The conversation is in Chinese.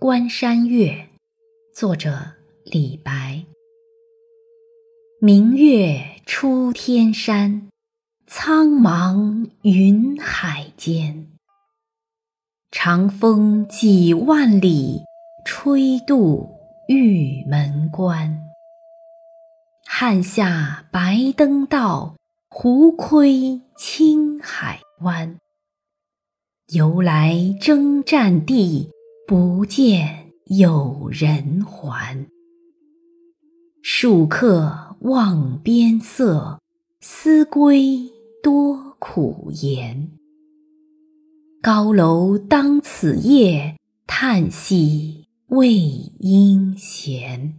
关山月》，作者李白。明月出天山，苍茫云海间。长风几万里，吹度玉门关。汉下白登道，胡窥青海湾。由来征战地，不见有人还。戍客望边色，思归多苦颜。高楼当此夜，叹息未应闲。